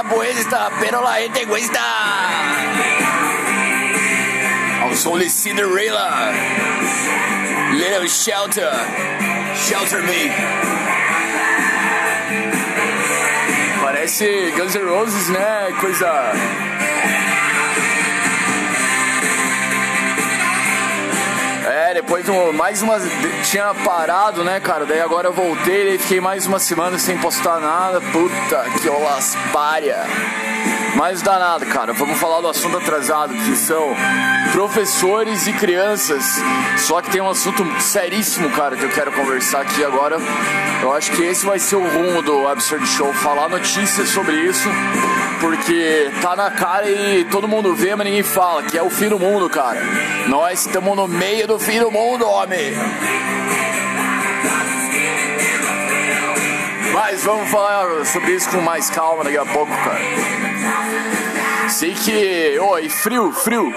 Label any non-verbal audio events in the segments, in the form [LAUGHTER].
una puesta, pero la gente cuesta. De Cinderella, Little Shelter, Shelter Me. Parece Guns N' Roses, né? Coisa Depois mais uma. Tinha parado, né, cara? Daí agora eu voltei, daí fiquei mais uma semana sem postar nada. Puta que olaspária. Mas danado, cara. Vamos falar do assunto atrasado, que são professores e crianças. Só que tem um assunto seríssimo, cara, que eu quero conversar aqui agora. Eu acho que esse vai ser o rumo do Absurd Show, falar notícias sobre isso, porque tá na cara e todo mundo vê, mas ninguém fala, que é o fim do mundo, cara. Nós estamos no meio do fim do mundo, homem. Mas vamos falar sobre isso com mais calma daqui a pouco, cara. Sei que. Oi, frio, frio.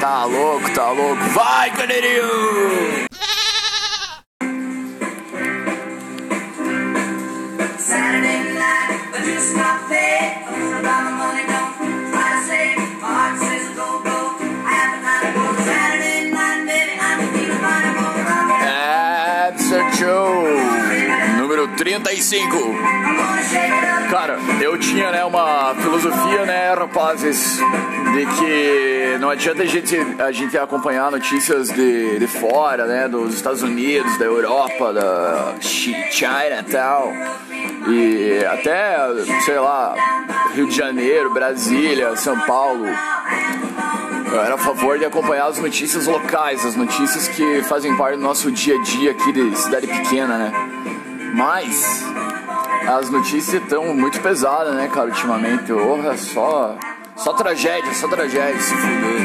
Tá louco, tá louco. Vai, Caneirinho! 45. Cara, eu tinha, né, uma filosofia, né, rapazes, de que não adianta a gente, a gente acompanhar notícias de, de fora, né, dos Estados Unidos, da Europa, da China e tal. E até, sei lá, Rio de Janeiro, Brasília, São Paulo. Eu era a favor de acompanhar as notícias locais, as notícias que fazem parte do nosso dia a dia aqui de cidade pequena, né? Mas as notícias estão muito pesadas, né, cara, ultimamente. Porra, só, só tragédia, só tragédia, se fuder.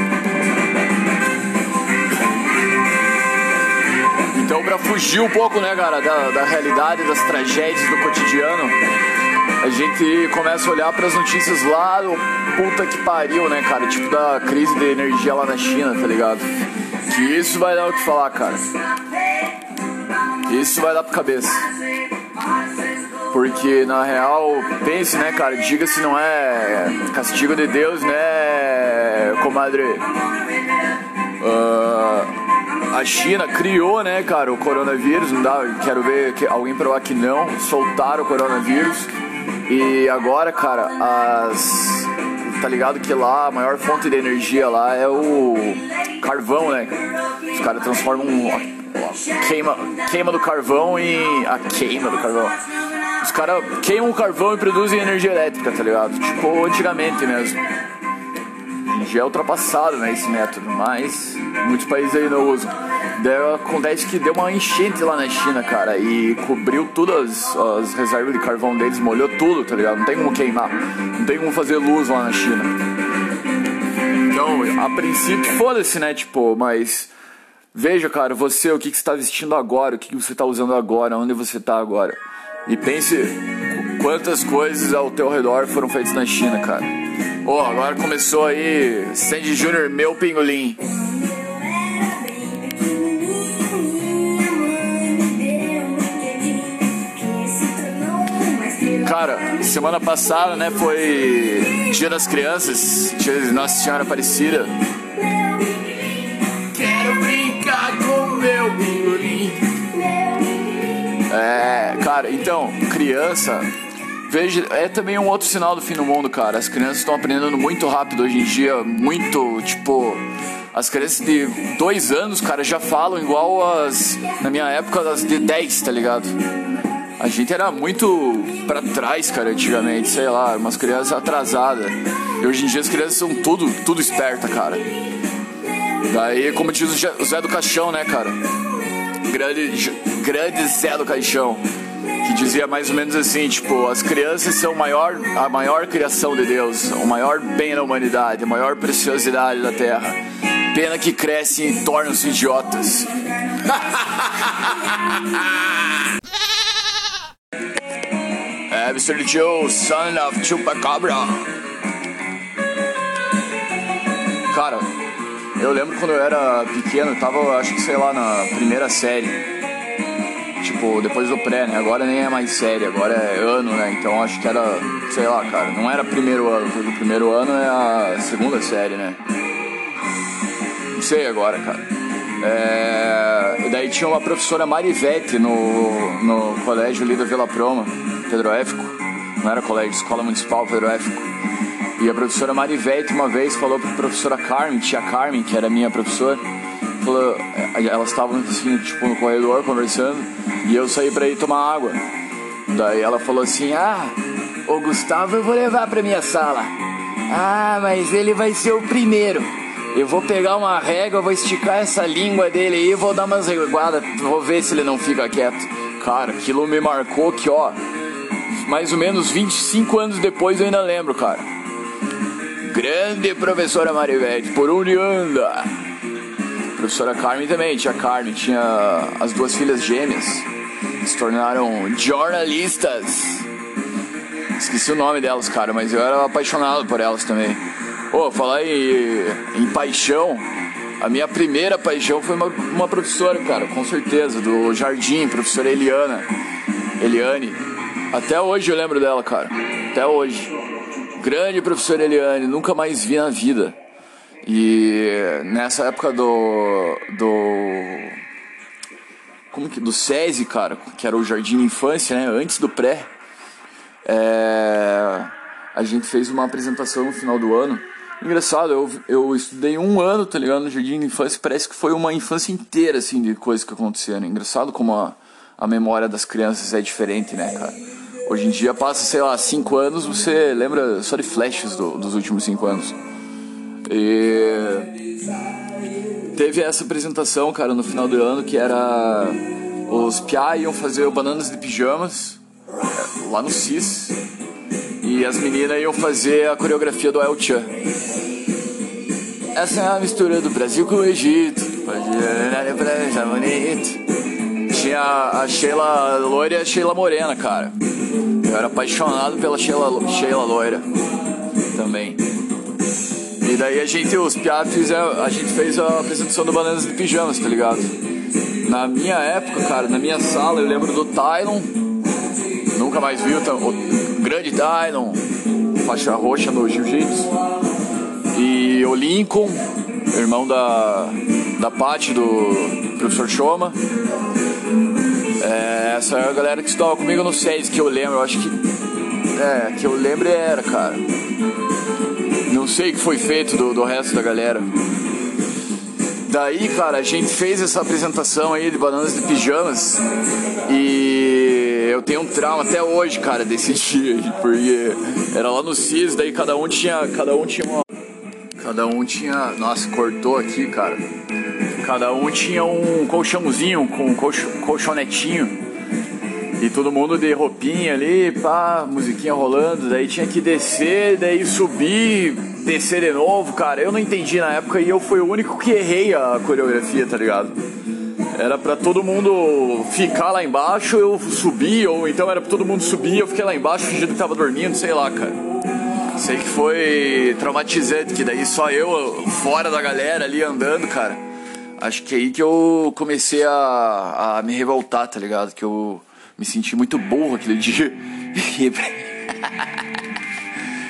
Então, pra fugir um pouco, né, cara, da, da realidade, das tragédias do cotidiano, a gente começa a olhar para as notícias lá do puta que pariu, né, cara? Tipo da crise de energia lá na China, tá ligado? Que isso vai dar o que falar, cara. Isso vai dar pra cabeça. Porque na real, pense, né, cara? Diga se não é castigo de Deus, né, comadre? Uh, a China criou, né, cara, o coronavírus. Não dá, quero ver que alguém provar que não. Soltaram o coronavírus. E agora, cara, as. Tá ligado que lá a maior fonte de energia lá é o carvão, né? Os caras transformam queima, queima do carvão em. A queima do carvão. Os caras queimam o carvão e produzem energia elétrica, tá ligado? Tipo antigamente mesmo. Já é ultrapassado, né, esse método, mas muitos países aí não usam. Daí acontece que deu uma enchente lá na China, cara, e cobriu todas as reservas de carvão deles, molhou tudo, tá ligado? Não tem como queimar, não tem como fazer luz lá na China. Então, a princípio, foda-se, né? Tipo, mas veja, cara, você, o que, que você tá vestindo agora, o que, que você tá usando agora, onde você tá agora. E pense quantas coisas ao teu redor foram feitas na China, cara. Oh, agora começou aí Sandy Jr. Meu Pingolim. Cara, semana passada, né, foi Dia das Crianças, Dia de Nossa Senhora Aparecida. É, cara, então, criança, veja, é também um outro sinal do fim do mundo, cara. As crianças estão aprendendo muito rápido hoje em dia, muito, tipo, as crianças de dois anos, cara, já falam igual as, na minha época, as de 10, tá ligado? A gente era muito pra trás, cara, antigamente, sei lá, umas crianças atrasadas. E hoje em dia as crianças são tudo, tudo esperta, cara. Daí, como diz o Zé do Caixão, né, cara? Grande, grande Zé do Caixão. Que dizia mais ou menos assim, tipo, as crianças são maior, a maior criação de Deus, o maior bem da humanidade, a maior preciosidade da terra. Pena que crescem e tornam-se idiotas. [LAUGHS] É, Mr. Joe, son of Chupacabra. Cara, eu lembro quando eu era pequeno, eu tava, acho que sei lá, na primeira série. tipo, depois do pré, né? Agora nem é mais série, agora é ano, né? Então acho que era, sei lá, cara, não era primeiro ano, porque o primeiro ano é a segunda série, né? Não sei agora, cara. É... Daí tinha uma professora Marivete no, no colégio ali da Vila Proma, Pedro Éfico. Não era colégio, escola municipal Pedro Éfico. E a professora Marivete uma vez falou pra professora Carmen, tia Carmen, que era minha professora, falou, é, elas estavam assim, tipo, no corredor conversando, e eu saí pra ir tomar água. Daí ela falou assim, ah, o Gustavo eu vou levar pra minha sala. Ah, mas ele vai ser o primeiro. Eu vou pegar uma régua, vou esticar essa língua dele aí, vou dar umas reguadas, vou ver se ele não fica quieto. Cara, aquilo me marcou que, ó, mais ou menos 25 anos depois eu ainda lembro, cara. Grande professora Marivete, por onde anda? Professora Carmen também, tia Carmen, tinha as duas filhas gêmeas, se tornaram jornalistas. Esqueci o nome delas, cara, mas eu era apaixonado por elas também. Pô, falar em, em paixão, a minha primeira paixão foi uma, uma professora, cara, com certeza, do Jardim, professora Eliana. Eliane. Até hoje eu lembro dela, cara. Até hoje. Grande professora Eliane, nunca mais vi na vida. E nessa época do. do. Como que. do SESI, cara, que era o Jardim de Infância, né? Antes do pré. É, a gente fez uma apresentação no final do ano Engraçado, eu, eu estudei um ano, tá ligado, no jardim de infância, parece que foi uma infância inteira, assim, de coisas que aconteceram. Engraçado como a, a memória das crianças é diferente, né, cara? Hoje em dia passa, sei lá, cinco anos, você lembra só de flashes do, dos últimos cinco anos. E teve essa apresentação, cara, no final do ano, que era os Pia iam fazer o Bananas de Pijamas, é, lá no CIS, e as meninas iam fazer a coreografia do El Chan. Essa é a mistura do Brasil com o Egito. Tinha a Sheila loira e a Sheila morena, cara. Eu era apaixonado pela Sheila, Sheila loira também. E daí a gente, os piatos, a gente fez a apresentação do Bananas de Pijamas, tá ligado? Na minha época, cara, na minha sala, eu lembro do Tylon. Nunca mais viu, tá? grande Dylon, faixa roxa no Jiu-Jitsu. E o Lincoln, irmão da, da Paty, do professor Choma. Essa é a galera que estava comigo no 6, que eu lembro, eu acho que. É, que eu lembro era, cara. Não sei o que foi feito do, do resto da galera. Daí, cara, a gente fez essa apresentação aí de bananas de pijamas e eu tenho um trauma até hoje, cara, desse [LAUGHS] dia, porque era lá no CIS, daí cada um tinha, cada um tinha uma, cada um tinha, nossa, cortou aqui, cara. Cada um tinha um colchãozinho com um colchonetinho. E todo mundo de roupinha ali, pá, musiquinha rolando, daí tinha que descer, daí subir, descer de novo, cara. Eu não entendi na época e eu fui o único que errei a coreografia, tá ligado? Era pra todo mundo ficar lá embaixo, eu subi, ou então era pra todo mundo subir, eu fiquei lá embaixo fingindo que tava dormindo, sei lá, cara. Sei que foi traumatizante, que daí só eu fora da galera ali andando, cara. Acho que é aí que eu comecei a, a me revoltar, tá ligado? Que eu me senti muito burro aquele dia.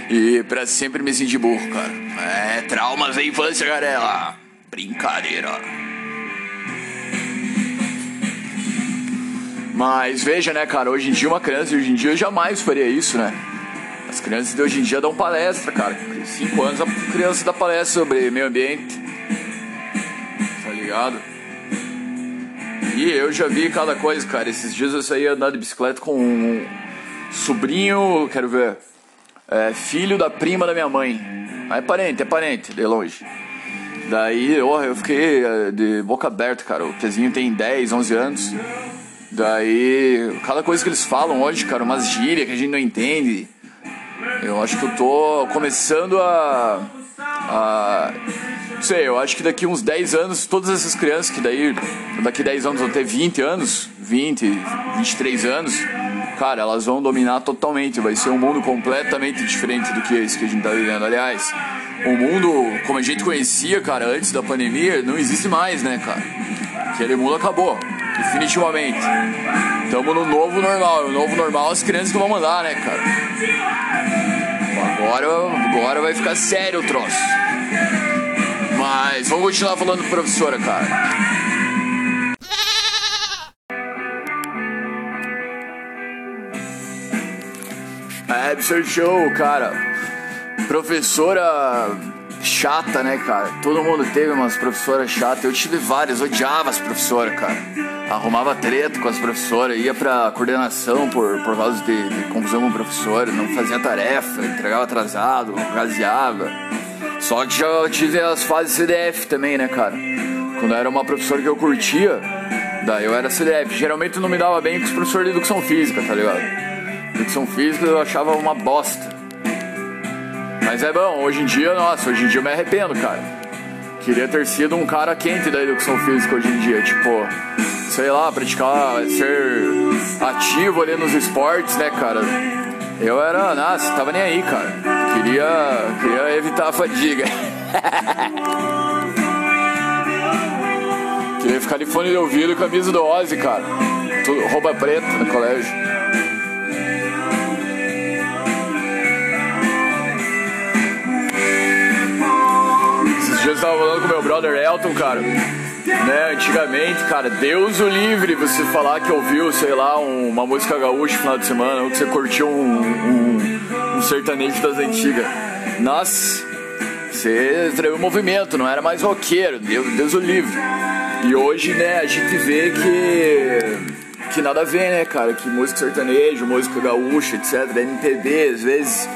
e pra [LAUGHS] sempre me sentir burro, cara. É, traumas da infância, garela. Brincadeira. Mas veja, né, cara, hoje em dia uma criança, hoje em dia eu jamais faria isso, né? As crianças de hoje em dia dão palestra, cara. Cinco anos a criança dá palestra sobre meio ambiente. Tá ligado? E eu já vi cada coisa, cara. Esses dias eu saí andar de bicicleta com um sobrinho, quero ver, é, filho da prima da minha mãe. É parente, é parente, de longe. Daí oh, eu fiquei é, de boca aberta, cara. O pezinho tem 10, 11 anos. Daí, cada coisa que eles falam hoje, cara, umas gírias que a gente não entende. Eu acho que eu tô começando a. a não sei, eu acho que daqui uns 10 anos, todas essas crianças que daí, daqui 10 anos vão ter 20 anos, 20, 23 anos, cara, elas vão dominar totalmente. Vai ser um mundo completamente diferente do que esse que a gente tá vivendo. Aliás, o mundo como a gente conhecia, cara, antes da pandemia, não existe mais, né, cara? Aquele mundo acabou. Definitivamente. Tamo no novo normal. O novo normal as crianças que vão mandar, né, cara? Agora, agora vai ficar sério o troço. Vamos continuar falando professora, cara. É, absurd show, cara. Professora chata, né, cara? Todo mundo teve umas professoras chatas. Eu tive várias, odiava as professoras, cara. Arrumava treta com as professoras, ia pra coordenação por, por causa de, de confusão com professora, não fazia tarefa, entregava atrasado, gaseava. Só que já tive as fases CDF também, né, cara? Quando era uma professora que eu curtia, daí eu era CDF. Geralmente não me dava bem com os professores de educação física, tá ligado? Educação física eu achava uma bosta. Mas é bom, hoje em dia, nossa, hoje em dia eu me arrependo, cara. Queria ter sido um cara quente da educação física hoje em dia, tipo, sei lá, praticar, ser ativo ali nos esportes, né, cara? Eu era, nossa, tava nem aí, cara. Queria, queria evitar a fadiga. [LAUGHS] queria ficar de fone de ouvido e camisa do Ozzy, cara. Tudo, roupa preta no colégio. dias eu tava falando com meu brother Elton, cara. Né, antigamente, cara, Deus o livre você falar que ouviu, sei lá, um, uma música gaúcha no final de semana, ou que você curtiu um sertanejo das antigas. Nossa, você traiu o movimento, não era mais roqueiro, Deus, Deus o livre. E hoje, né, a gente vê que, que nada a ver, né, cara, que música sertanejo, música gaúcha, etc, MPB, às vezes,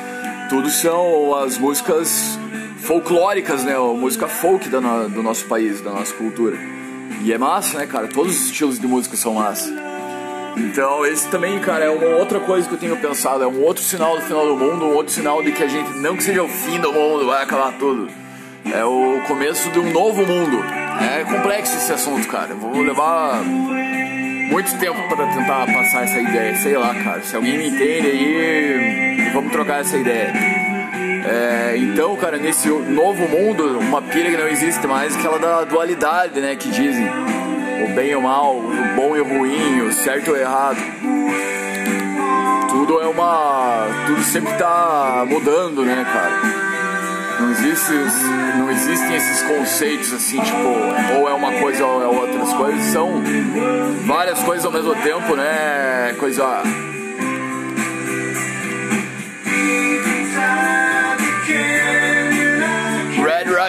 tudo são as músicas folclóricas, né? A música folk do nosso país, da nossa cultura. E é massa, né, cara? Todos os estilos de música são massa. Então, esse também, cara, é uma outra coisa que eu tenho pensado. É um outro sinal do final do mundo, um outro sinal de que a gente, não que seja o fim do mundo, vai acabar tudo. É o começo de um novo mundo. É complexo esse assunto, cara. Vou levar muito tempo para tentar passar essa ideia. Sei lá, cara. Se alguém me entende aí, vamos trocar essa ideia. É, então, cara, nesse novo mundo, uma pilha que não existe mais, aquela da dualidade, né, que dizem. O bem e o mal, o bom e o ruim, o certo e o errado. Tudo é uma. Tudo sempre tá mudando, né, cara? Não, existe, não existem esses conceitos assim, tipo, ou é uma coisa ou é outra. As coisas são várias coisas ao mesmo tempo, né? Coisa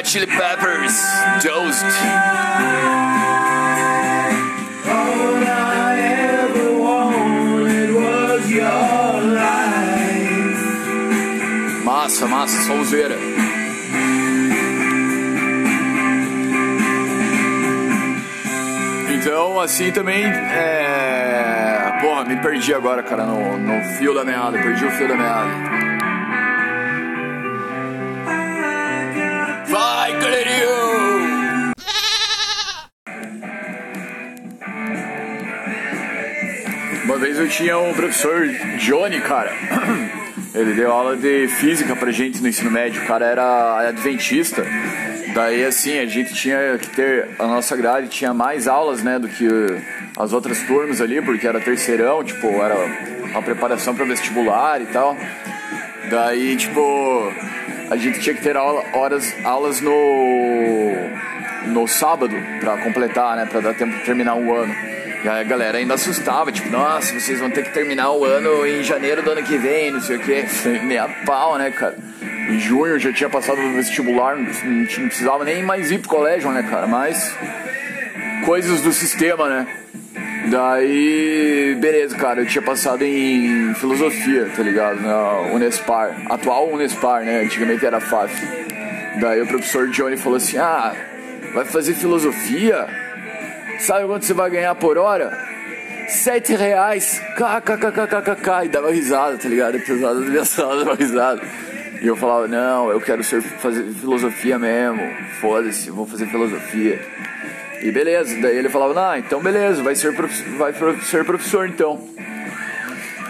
Hot Chili Peppers, Toast. Massa, massa, sonzeira. Então, assim também, é... Porra, me perdi agora, cara, no, no fio da meada, perdi o fio da meada. Vai, galerinho! Uma vez eu tinha um professor, Johnny, cara. [CLEARS THROAT] Ele deu aula de física pra gente no ensino médio. O cara era adventista. Daí, assim, a gente tinha que ter. A nossa grade tinha mais aulas, né, do que as outras turmas ali, porque era terceirão, tipo, era uma preparação para vestibular e tal. Daí, tipo, a gente tinha que ter aula, horas, aulas no, no sábado para completar, né? Para dar tempo de terminar o ano. E aí a galera ainda assustava, tipo, nossa, vocês vão ter que terminar o ano em janeiro do ano que vem, não sei o que. Meia pau, né, cara? Em junho eu já tinha passado no vestibular, não, não precisava nem mais ir pro colégio, né, cara? Mas coisas do sistema, né? Daí, beleza, cara, eu tinha passado em filosofia, tá ligado? Na Unespar, atual Unespar, né? Antigamente era FAF. Daí o professor Johnny falou assim: Ah, vai fazer filosofia? Sabe quanto você vai ganhar por hora? Sete reais, kkkkkk, e dava risada, tá ligado? Pesada da minha sala, dava risada. E eu falava: Não, eu quero ser, fazer filosofia mesmo, foda-se, vou fazer filosofia. E beleza, daí ele falava, ah, então beleza, vai ser, vai ser professor então.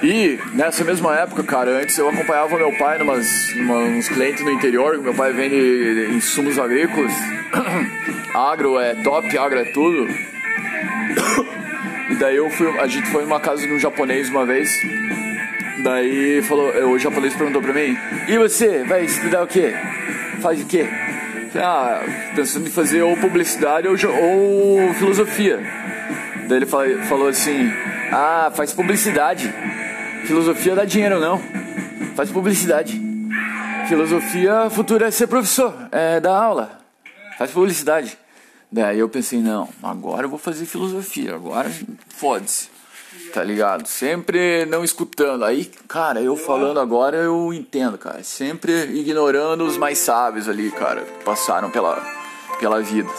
E nessa mesma época, cara, antes eu acompanhava meu pai numas, uns clientes no interior, meu pai vende insumos agrícolas. [COUGHS] agro é top, agro é tudo. E [COUGHS] daí eu fui, a gente foi numa casa de um japonês uma vez. Daí falou, o japonês perguntou pra mim, e você, vai estudar o quê? Faz o quê? Ah, pensando em fazer ou publicidade ou, ou filosofia. Daí ele falou assim, ah, faz publicidade. Filosofia dá dinheiro não. Faz publicidade. Filosofia futura é ser professor, é dar aula. Faz publicidade. Daí eu pensei, não, agora eu vou fazer filosofia, agora fode-se. Tá ligado? Sempre não escutando. Aí, cara, eu falando agora eu entendo, cara. Sempre ignorando os mais sábios ali, cara, que passaram pela, pela vida.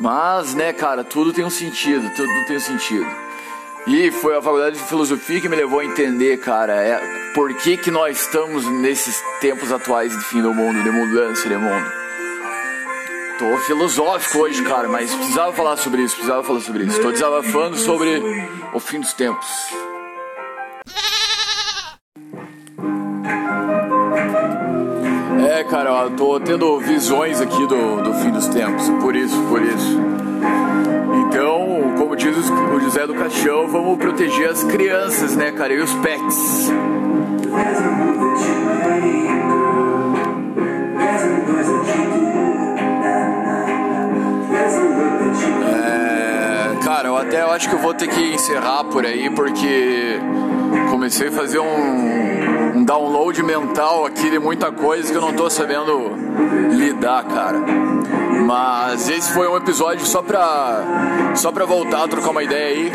Mas, né, cara, tudo tem um sentido, tudo tem um sentido. E foi a faculdade de filosofia que me levou a entender, cara, é, por que, que nós estamos nesses tempos atuais de fim do mundo, de mudança de mundo. Tô filosófico hoje, cara, mas precisava falar sobre isso, precisava falar sobre isso. Tô desabafando sobre o fim dos tempos. É, cara, eu tô tendo visões aqui do, do fim dos tempos, por isso, por isso. Então, como diz o José do Caixão, vamos proteger as crianças, né, cara, e os pets. Acho que eu vou ter que encerrar por aí porque comecei a fazer um, um download mental aqui de muita coisa que eu não tô sabendo lidar, cara. Mas esse foi um episódio só pra, só pra voltar a trocar uma ideia aí.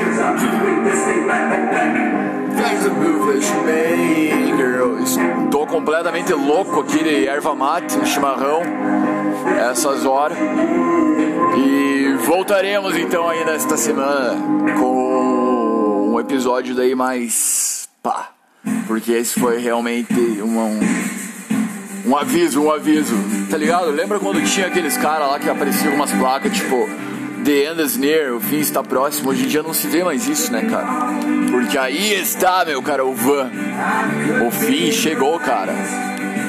Tô completamente louco aqui de erva mate, chimarrão, essas horas. E voltaremos então aí nesta semana com um episódio daí mais pá. Porque esse foi realmente um, um aviso, um aviso. Tá ligado? Lembra quando tinha aqueles caras lá que apareciam umas placas tipo The end is near, o fim está próximo. Hoje em dia não se vê mais isso, né, cara? Porque aí está, meu cara, o van. O fim chegou, cara.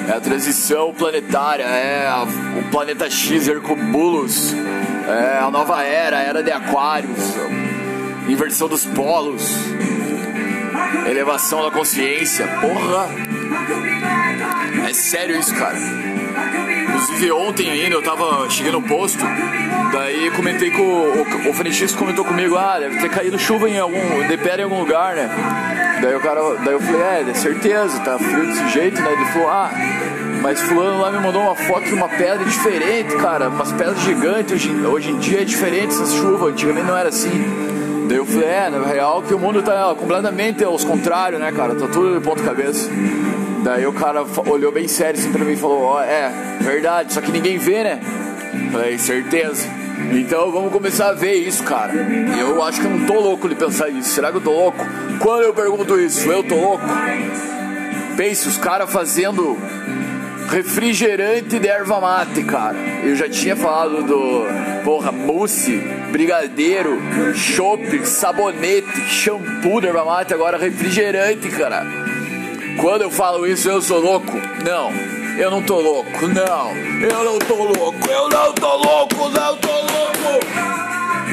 É a transição planetária, é a, o planeta X Hercubulos, é a nova era, a era de Aquários, inversão dos polos, elevação da consciência. Porra! É sério isso, cara. Inclusive ontem ainda eu tava chegando no posto, daí comentei com o, o Fenix comentou comigo, ah, deve ter caído chuva em algum. de pé em algum lugar, né? Daí o cara. Daí eu falei, é, de certeza, tá frio desse jeito, né? Ele falou, ah, mas fulano lá me mandou uma foto de uma pedra diferente, cara, umas pedras gigantes, hoje, hoje em dia é diferente essas chuvas, antigamente não era assim. Daí eu falei, é, na real que o mundo tá completamente aos contrários, né, cara? Tá tudo de ponta cabeça. Daí o cara olhou bem sério assim pra mim e falou: Ó, oh, é, verdade, só que ninguém vê, né? Falei, certeza. Então vamos começar a ver isso, cara. Eu acho que eu não tô louco de pensar isso. Será que eu tô louco? Quando eu pergunto isso, eu tô louco? Pense, os caras fazendo refrigerante de erva mate, cara. Eu já tinha falado do, porra, mousse, brigadeiro, chope, sabonete, shampoo de erva mate, agora refrigerante, cara. Quando eu falo isso, eu sou louco? Não. Eu não tô louco, não. Eu não tô louco, eu não tô louco, não tô louco. Ah,